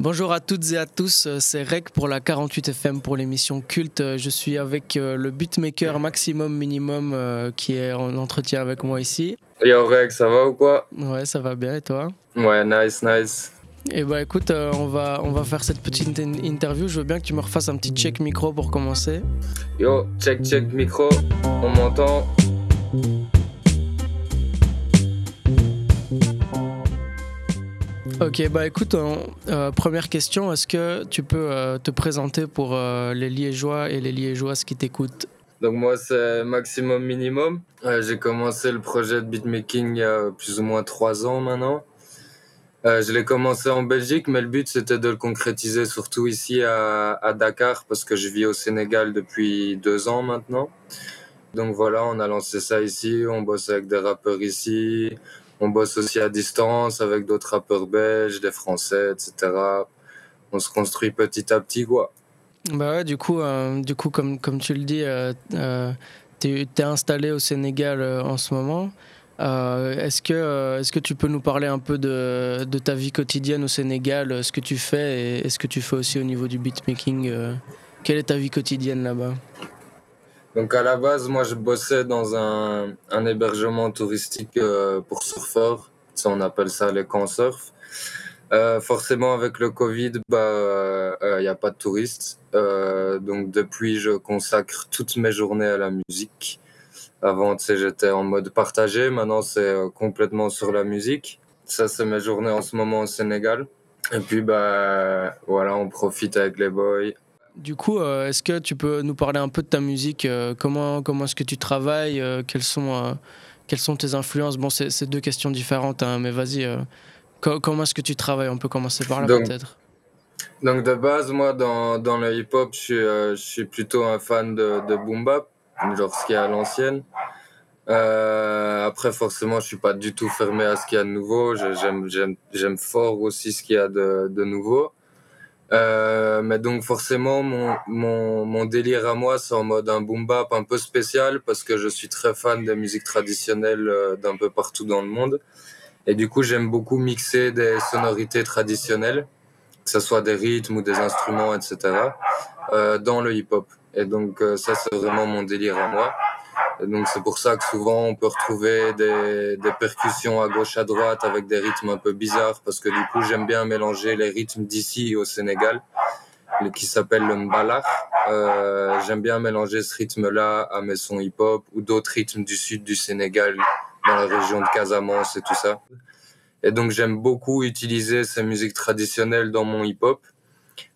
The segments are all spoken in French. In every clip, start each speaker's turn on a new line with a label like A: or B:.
A: Bonjour à toutes et à tous, euh, c'est Rec pour la 48 FM pour l'émission Culte. Euh, je suis avec euh, le beatmaker Maximum Minimum qui est en entretien avec moi ici.
B: Yo Rec, ça va ou quoi?
A: Ouais, ça va bien et toi?
B: Ouais, nice, nice.
A: Et eh bah écoute, on, va, on va faire cette petite interview. Je veux bien que tu me refasses un petit check micro pour commencer.
B: Yo, check, check micro, on m'entend
A: Ok, bah écoute, euh, première question, est-ce que tu peux euh, te présenter pour euh, les Liégeois et les Liégeoises qui t'écoutent?
B: Donc moi c'est Maximum Minimum. J'ai commencé le projet de beatmaking il y a plus ou moins trois ans maintenant. je l'ai commencé en Belgique, mais le but c'était de le concrétiser surtout ici à, à, Dakar parce que je vis au Sénégal depuis deux ans maintenant. Donc voilà, on a lancé ça ici, on bosse avec des rappeurs ici, on bosse aussi à distance avec d'autres rappeurs belges, des Français, etc. On se construit petit à petit, quoi.
A: Bah ouais, du coup, euh, du coup comme, comme tu le dis, euh, euh tu es, installé au Sénégal en ce moment. est-ce que, est que tu peux nous parler un peu de, de, ta vie quotidienne au Sénégal, ce que tu fais et, ce que tu fais aussi au niveau du beatmaking Quelle est ta vie quotidienne là-bas?
B: Donc à la base, moi je bossais dans un, un hébergement touristique euh, pour surfeurs, ça on appelle ça les camps surf. Euh, forcément avec le Covid, bah il euh, n'y a pas de touristes. Euh, donc depuis, je consacre toutes mes journées à la musique. Avant, j'étais en mode partagé. Maintenant, c'est complètement sur la musique. Ça, c'est mes journées en ce moment au Sénégal. Et puis, bah voilà, on profite avec les boys,
A: du coup, euh, est-ce que tu peux nous parler un peu de ta musique euh, Comment, comment est-ce que tu travailles euh, quelles, sont, quelles sont tes influences? Bon, c'est deux questions différentes, hein, mais vas-y. comment est-ce que tu travailles? On peut commencer par là peut-être.
B: Donc de base, moi, dans, dans le hip-hop, je, suis, je suis plutôt un fan de, de boom bap, genre ce qui est à l'ancienne. après, forcément, je suis pas du tout fermé à ce qu'il y a de nouveau. J'aime fort aussi ce qu'il y a de, de nouveau. Euh, mais donc forcément, mon, mon, mon délire à moi, c'est en mode un boom bap un peu spécial parce que je suis très fan de musique traditionnelle euh, d'un peu partout dans le monde. Et du coup, j'aime beaucoup mixer des sonorités traditionnelles, que ce soit des rythmes ou des instruments, etc., euh, dans le hip-hop. Et donc euh, ça, c'est vraiment mon délire à moi donc c'est pour ça que souvent on peut retrouver des, des, percussions à gauche à droite avec des rythmes un peu bizarres parce que du coup j'aime bien mélanger les rythmes d'ici au Sénégal qui s'appelle le mbalar. Euh, j'aime bien mélanger ce rythme-là à mes sons hip-hop ou d'autres rythmes du sud du Sénégal dans la région de Casamance et tout ça. Et donc j'aime beaucoup utiliser ces musiques traditionnelles dans mon hip-hop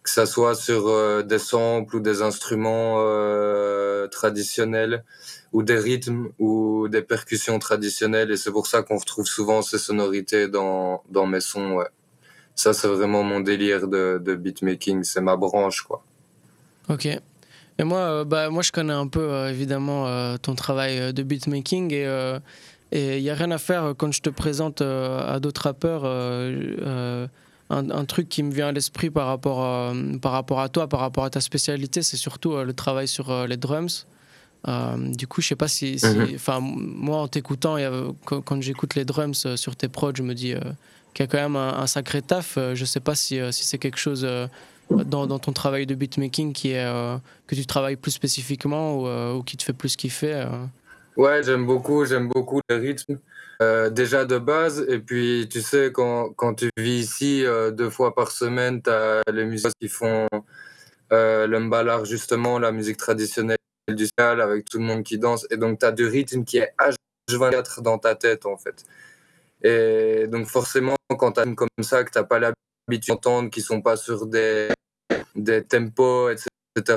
B: que ça soit sur euh, des samples ou des instruments euh, traditionnels ou des rythmes ou des percussions traditionnelles et c'est pour ça qu'on retrouve souvent ces sonorités dans, dans mes sons. Ouais. Ça, c'est vraiment mon délire de, de beatmaking, c'est ma branche. quoi.
A: Ok. Et moi, euh, bah, moi, je connais un peu évidemment ton travail de beatmaking et il n'y a rien à faire quand je te présente à d'autres rappeurs. Un, un, truc qui me vient à l'esprit par, rapport par rapport à toi, par rapport à ta spécialité, c'est surtout le travail sur les drums. Euh, du coup, je sais pas si. Mhm. Enfin, moi, en t'écoutant, quand, quand j'écoute les drums euh, sur tes prods, je me dis euh, qu'il y a quand même un, sacré taf. je sais pas si, si c'est quelque chose dans, dans, ton travail de beatmaking qui est, que tu travailles plus spécifiquement ou, ou, qui te fait plus kiffer.
B: Ouais, j'aime beaucoup, j'aime beaucoup le rythme. Déjà de base, et puis tu sais, quand, quand tu vis ici deux fois par semaine, tu as les musiciens qui font le mbalar, justement, la musique traditionnelle du ciel avec tout le monde qui danse. Et donc, tu as du rythme qui est H24 dans ta tête, en fait. Et donc, forcément, quand tu as comme ça, que tu n'as pas l'habitude d'entendre, qui sont pas sur des, des tempos, etc.,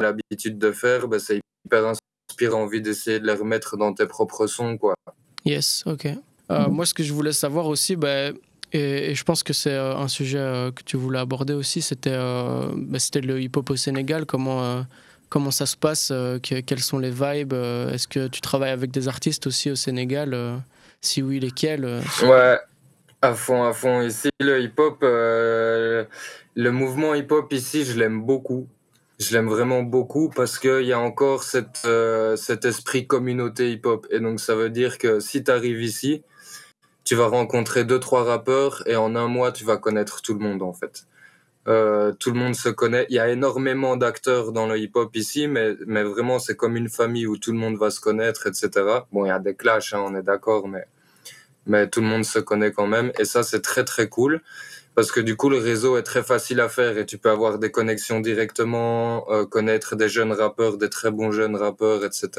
B: l'habitude de faire, bah, c'est hyper inspirant, envie d'essayer de les remettre dans tes propres sons, quoi.
A: Yes, ok. Euh, moi, ce que je voulais savoir aussi, bah, et, je pense que c'est euh, un sujet euh, que tu voulais aborder aussi, c'était bah, c'était le hip-hop au Sénégal, comment Comment ça se passe euh, Quelles sont les vibes euh, Est-ce que tu travailles avec des artistes aussi au Sénégal euh, Si oui, lesquels
B: Ouais, à fond, à fond. Ici, le hip-hop, le mouvement hip-hop ici, je l'aime beaucoup. Je l'aime vraiment beaucoup parce qu'il y a encore cette, cet esprit communauté hip-hop. Et donc, ça veut dire que si tu arrives ici, tu vas rencontrer deux, trois rappeurs et en un mois, tu vas connaître tout le monde, en fait. Euh, tout le monde se connaît. Il y a énormément d'acteurs dans le hip-hop ici, mais, mais vraiment, c'est comme une famille où tout le monde va se connaître, etc. Bon, il y a des clashs, hein, on est d'accord, mais, mais tout le monde se connaît quand même. Et ça, c'est très, très cool. Parce que du coup, le réseau est très facile à faire et tu peux avoir des connexions directement, euh, connaître des jeunes rappeurs, des très bons jeunes rappeurs, etc.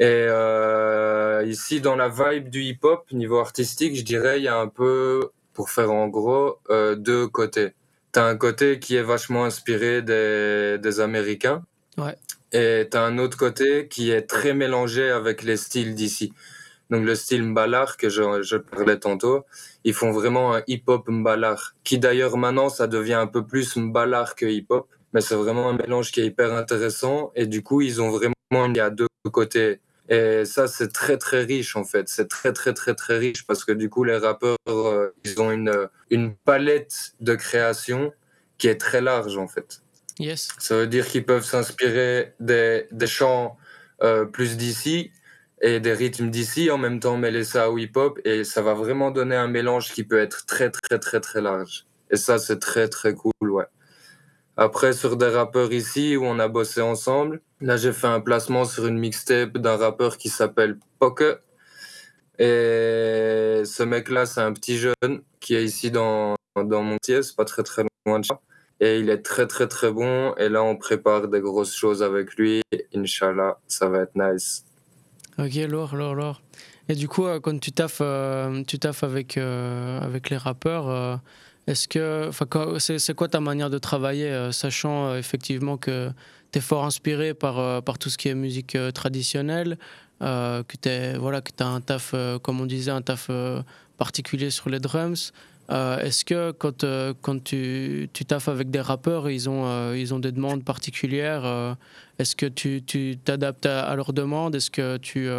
B: Et euh, ici, dans la vibe du hip-hop, niveau artistique, je dirais, il y a un peu, pour faire en gros, euh, deux côtés t'as un côté qui est vachement inspiré des, des Américains.
A: Ouais.
B: Et t'as un autre côté qui est très mélangé avec les styles d'ici. Donc le style Mbalar que je, je, parlais tantôt, ils font vraiment un hip-hop Mbalar, qui d'ailleurs maintenant ça devient un peu plus Mbalar que hip-hop, mais c'est vraiment un mélange qui est hyper intéressant et du coup ils ont vraiment il y a deux côtés et ça, c'est très très riche en fait. C'est très très très très riche parce que du coup, les rappeurs, euh, ils ont une, une palette de création qui est très large en fait.
A: Yes.
B: Ça veut dire qu'ils peuvent s'inspirer des, des chants euh, plus d'ici et des rythmes d'ici, en même temps mêler ça au hip-hop et ça va vraiment donner un mélange qui peut être très très très très large. Et ça, c'est très très cool, ouais. Après, sur des rappeurs ici où on a bossé ensemble, là j'ai fait un placement sur une mixtape d'un rappeur qui s'appelle Poke. Et ce mec-là, c'est un petit jeune qui est ici dans, dans mon c'est pas très très loin de ça. Et il est très très très bon. Et là, on prépare des grosses choses avec lui. Inch'Allah, ça va être nice.
A: Ok, lourd, lourd, lourd. Et du coup, euh, quand tu taffes, euh, tu taffes avec, euh, avec les rappeurs, est-ce que, c'est quoi ta manière de travailler, euh, sachant euh, effectivement que tu es fort inspiré par, euh, par tout ce qui est musique traditionnelle, que tu voilà, que as un taf, comme on disait, un taf particulier sur les drums Est-ce que quand, quand tu, tu taffes avec des rappeurs, ils ont, ils ont des demandes particulières Est-ce que tu t'adaptes à, à, leurs demandes Est-ce que tu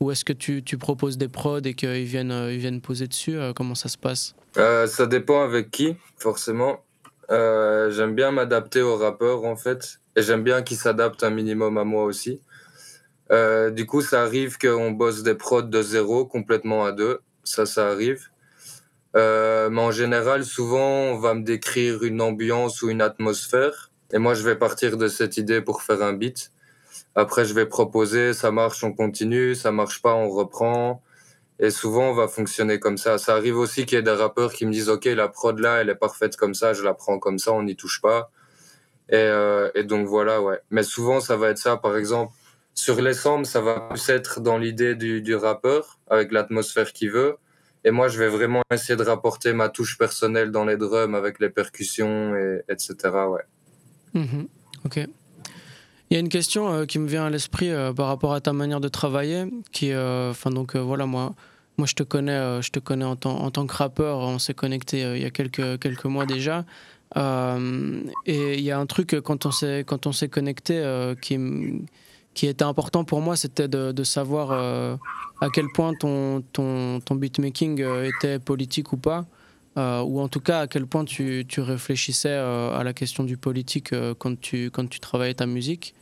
A: ou est-ce que tu, tu, proposes des prods et qu'ils viennent, ils viennent poser dessus Comment ça se passe?
B: Euh, Ça dépend avec qui, forcément. Euh, j'aime bien m'adapter aux rappeurs, en fait. Et j'aime bien qu'ils s'adaptent un minimum à moi aussi. Euh, du coup, ça arrive qu'on bosse des prods de zéro, complètement à deux. Ça, ça arrive. Mais en général, souvent, on va me décrire une ambiance ou une atmosphère. Et moi, je vais partir de cette idée pour faire un beat. Après, je vais proposer, ça marche, on continue, ça marche pas, on reprend. Et souvent, on va fonctionner comme ça. Ça arrive aussi qu'il y ait des rappeurs qui me disent, OK, la prod là, elle est parfaite comme ça, je la prends comme ça, on n'y touche pas. Et, euh, donc voilà, ouais. Mais souvent, ça va être ça. Par exemple, sur les samples, ça va plus être dans l'idée du, rappeur, avec l'atmosphère qu'il veut. Et moi, je vais vraiment essayer de rapporter ma touche personnelle dans les drums, avec les percussions, et, etc. Ouais.
A: Mmh, ok. Il y a une question euh, qui me vient à l'esprit euh, par rapport à ta manière de travailler, qui, euh, enfin donc voilà moi, moi je te connais, je te connais en, tant, que rappeur, on s'est connecté il y a quelques quelques mois déjà, et il y a un truc quand on s'est quand on s'est connecté qui qui était important pour moi, c'était de, savoir à quel point ton ton ton beatmaking était politique ou pas. Ou en tout cas à quel point tu, tu réfléchissais à la question du politique quand, tu, quand tu travaillais ta musique.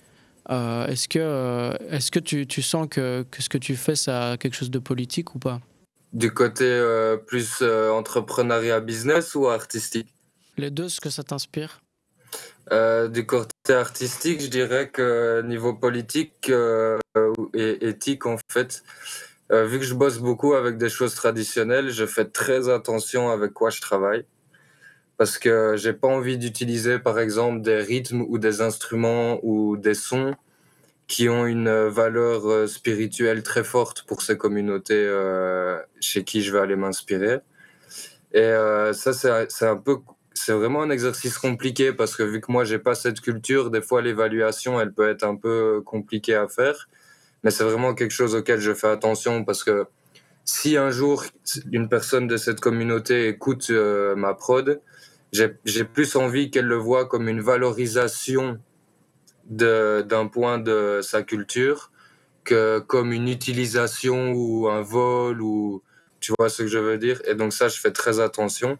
A: Est-ce que, est-ce que tu, tu sens que, que, ce que tu fais, ça a quelque chose de politique ou pas?
B: Du côté plus entrepreneuriat business ou artistique?
A: Les deux, ce que ça t'inspire?
B: Du côté artistique, je dirais que niveau politique et éthique, en fait, euh, vu que je bosse beaucoup avec des choses traditionnelles, je fais très attention avec quoi je travaille. Parce que j'ai pas envie d'utiliser, par exemple, des rythmes ou des instruments ou des sons qui ont une valeur euh, spirituelle très forte pour ces communautés euh, chez qui je vais aller m'inspirer. Et euh, ça, c'est un peu, c'est vraiment un exercice compliqué parce que vu que moi j'ai pas cette culture, des fois l'évaluation elle peut être un peu compliquée à faire mais c'est vraiment quelque chose auquel je fais attention parce que si un jour une personne de cette communauté écoute ma prod, j'ai plus envie qu'elle le voit comme une valorisation d'un point de sa culture que comme une utilisation ou un vol ou tu vois ce que je veux dire? Et donc ça je fais très attention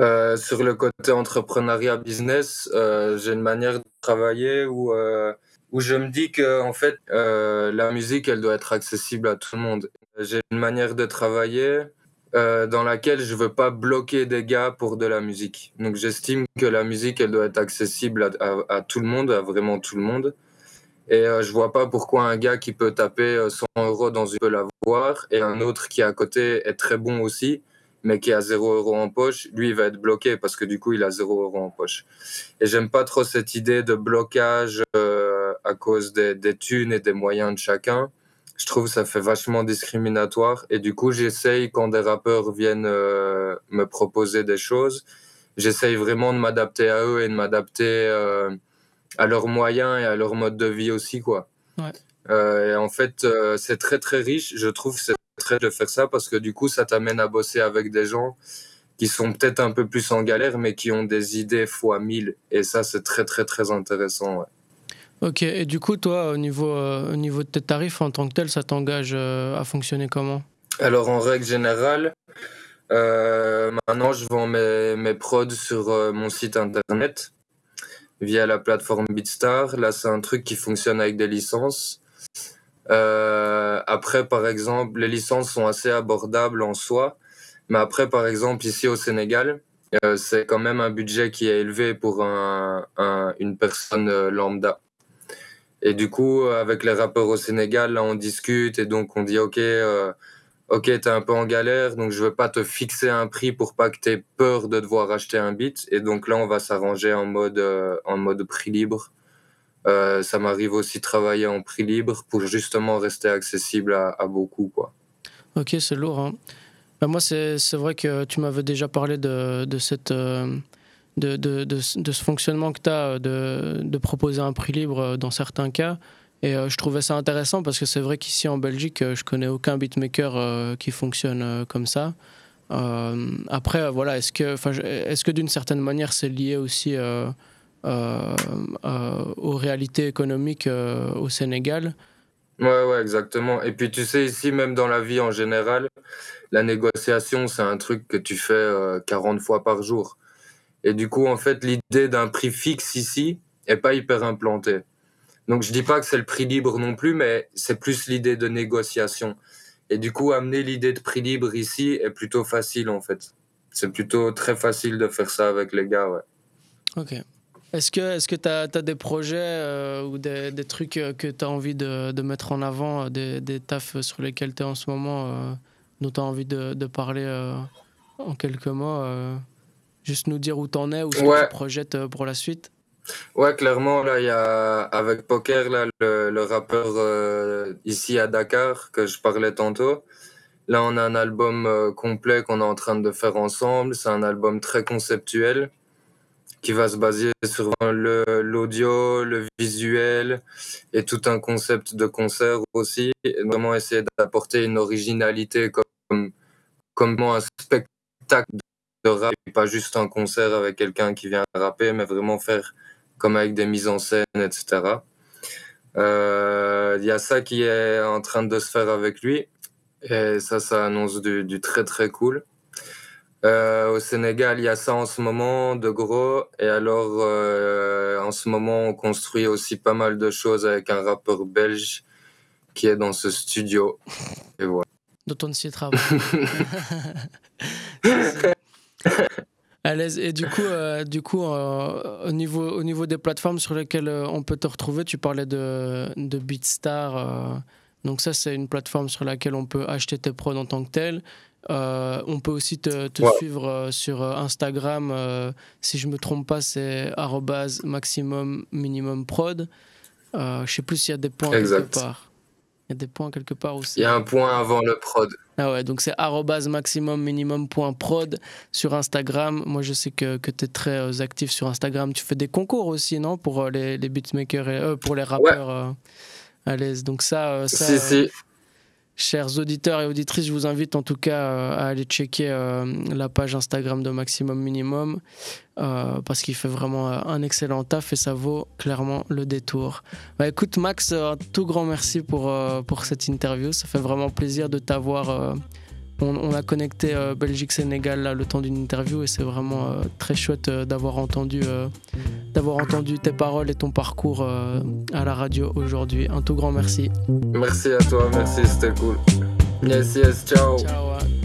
B: euh, sur le côté entrepreneuriat business euh, j'ai une manière de travailler où euh, où je me dis que en fait la musique elle doit être accessible à tout le monde. J'ai une manière de travailler euh, dans laquelle je veux pas bloquer des gars pour de la musique. Donc j'estime que la musique, elle doit être accessible à, tout le monde, à vraiment tout le monde. Et euh, je vois pas pourquoi un gars qui peut taper 100 euh, euros dans une peut l'avoir et un autre qui à côté est très bon aussi, mais qui a 0 euros en poche, lui il va être bloqué parce que du coup il a 0 euros en poche. Et j'aime pas trop cette idée de blocage à cause des, des thunes et des moyens de chacun je trouve que ça fait vachement discriminatoire. Et du coup, j'essaye, quand des rappeurs viennent euh, me proposer des choses, j'essaye vraiment de m'adapter à eux et de m'adapter euh, à leurs moyens et à leur mode de vie aussi, quoi. Euh, et en fait, c'est très, très riche. Je trouve c'est très de faire ça parce que du coup, ça t'amène à bosser avec des gens qui sont peut-être un peu plus en galère, mais qui ont des idées fois mille. Et ça, c'est très, très, très intéressant, ouais.
A: Ok, et du coup, toi, au niveau, euh, au niveau de tes tarifs en tant que tel, ça t'engage euh, à fonctionner comment?
B: Alors, en règle générale, euh, maintenant, je vends mes, mes prods sur mon site internet via la plateforme BeatStar. Là, c'est un truc qui fonctionne avec des licences. après, par exemple, les licences sont assez abordables en soi. Mais après, par exemple, ici au Sénégal, c'est quand même un budget qui est élevé pour un, une personne lambda. Et du coup, avec les rappeurs au Sénégal, là, on discute et donc on dit, OK, euh, OK, t'es un peu en galère, donc je veux pas te fixer un prix pour pas que t'aies peur de devoir acheter un beat. Et donc là, on va s'arranger en mode, euh, en mode prix libre. Euh, ça m'arrive aussi de travailler en prix libre pour justement rester accessible à, beaucoup, quoi.
A: Ok, c'est lourd. Hein. Bah, moi, c'est vrai que tu m'avais déjà parlé de, de cette euh, de, ce fonctionnement que tu as de, de, proposer un prix libre euh, dans certains cas. Et euh, je trouvais ça intéressant parce que c'est vrai qu'ici en Belgique, euh, je connais aucun beatmaker qui fonctionne comme ça. après, voilà, est-ce que, est-ce que d'une certaine manière c'est lié aussi aux réalités économiques au Sénégal?
B: Ouais, ouais, exactement. Et puis tu sais, ici, même dans la vie en général, la négociation, c'est un truc que tu fais 40 fois par jour. Et du coup, en fait, l'idée d'un prix fixe ici est pas hyper implantée. Donc, je dis pas que c'est le prix libre non plus, mais c'est plus l'idée de négociation. Et du coup, amener l'idée de prix libre ici est plutôt facile, en fait. C'est plutôt très facile de faire ça avec les gars, ouais.
A: Ok. Est-ce que tu est as, as, des projets euh, ou des, des, trucs euh, que tu as envie de, de, mettre en avant, euh, des, des tafs sur lesquels tu es en ce moment, dont tu as envie de, de parler en quelques mots Juste nous dire où t'en es, où ce que tu projettes euh, pour la suite
B: Ouais, clairement, là, il y a, avec Poker, là, le, rappeur euh, ici à Dakar, que je parlais tantôt. Là, on a un album euh, complet qu'on est en train de faire ensemble. C'est un album très conceptuel qui va se baser sur l'audio, le, visuel et tout un concept de concert aussi. Et vraiment essayer d'apporter une originalité comme, comme un spectacle de rap, pas juste un concert avec quelqu'un qui vient rapper, mais vraiment faire comme avec des mises en scène, etc. Euh, il y a ça qui est en train de se faire avec lui, et ça, ça annonce du, très très cool. Euh, au Sénégal, il y a ça en ce moment de gros, et alors euh, en ce moment, on construit aussi pas mal de choses avec un rappeur belge qui est dans ce studio. Et voilà.
A: Dont on. À l'aise. Et du coup, euh, du coup euh, au, niveau, au niveau des plateformes sur lesquelles euh, on peut te retrouver, tu parlais de, de BeatStar. donc ça, c'est une plateforme sur laquelle on peut acheter tes prods en tant que tel. on peut aussi te, te suivre sur Instagram. si je me trompe pas, c'est maximum minimum prod. je sais plus s'il y a des points quelque part. Il y a des points quelque part aussi.
B: Il y a un point avant le prod.
A: Ah ouais, donc c'est maximum minimum.prod sur Instagram. Moi, je sais que, que tu es très euh, actif sur Instagram. Tu fais des concours aussi, non Pour euh, les, les beatmakers et euh, pour les rappeurs à l'aise. Donc ça, ça
B: si, si.
A: Chers auditeurs et auditrices, je vous invite en tout cas euh, à aller checker euh, la page Instagram de Maximum Minimum euh, parce qu'il fait vraiment un excellent taf et ça vaut clairement le détour. Bah, écoute Max, un tout grand merci pour, pour cette interview. Ça fait vraiment plaisir de t'avoir on, a connecté euh, Belgique-Sénégal le temps d'une interview et c'est vraiment euh, très chouette euh, d'avoir entendu, d'avoir entendu tes paroles et ton parcours à la radio aujourd'hui. Un tout grand merci.
B: Merci à toi, merci, c'était cool. Yes, yes, ciao.
A: Ciao.